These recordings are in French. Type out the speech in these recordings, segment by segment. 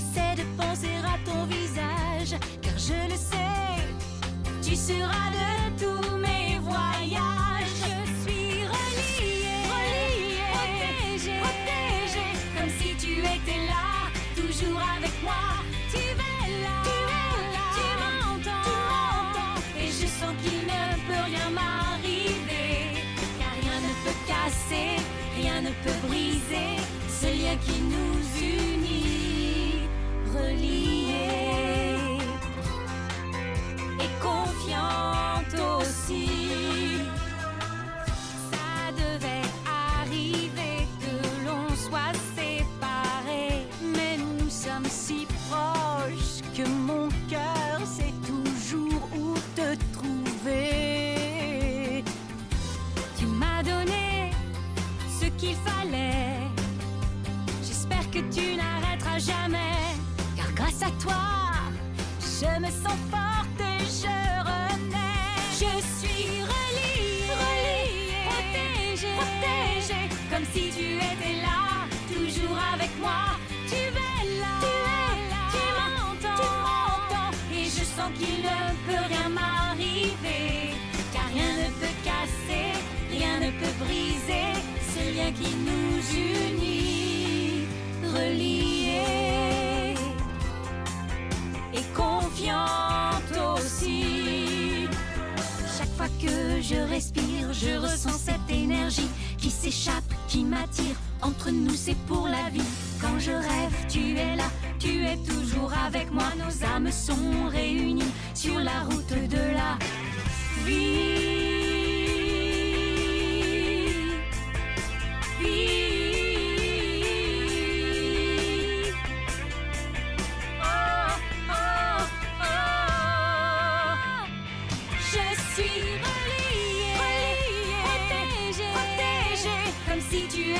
J'essaie de penser à ton visage, car je le sais, tu seras de tous mes voyages. Je suis reliée, reliée, protégée, protégée, comme si tu étais là, toujours avec moi. Tu es là, tu es là, tu m'entends, et je sens qu'il ne peut rien m'arriver, car rien ne peut casser, rien ne peut briser ce lien qui nous unit, et confiante aussi. Ça devait arriver que l'on soit séparés, mais nous sommes si proches que mon cœur sait toujours où te trouver. Tu m'as donné ce qu'il fallait. J'espère que tu n'arrêteras jamais, grâce à toi, je me sens forte et je renais. Je suis reliée, reliée, protégée, protégée, comme si tu étais là, toujours avec moi. Tu es là, tu es là, tu m'entends, tu m'entends, et je sens qu'il ne peut rien m'arriver, car rien ne peut casser, rien ne peut briser ce lien qui nous unit, je ressens cette énergie qui s'échappe, qui m'attire. Entre nous, c'est pour la vie. Quand je rêve, tu es là, tu es toujours avec moi. Nos âmes sont réunies sur la route de la vie. Vie. Oh, oh, oh. Je suis reliée,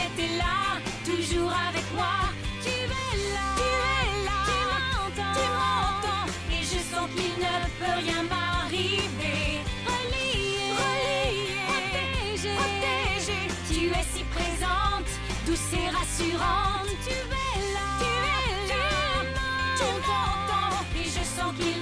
étais là, toujours avec moi. Tu es là, tu es là, tu m'entends, tu m'entends, et je sens qu'il ne peut rien m'arriver. Reliée, reliée, protégée, protégée, tu es si présente, douce et rassurante. Tu es là, tu es là, tu m'entends, et je sens qu'il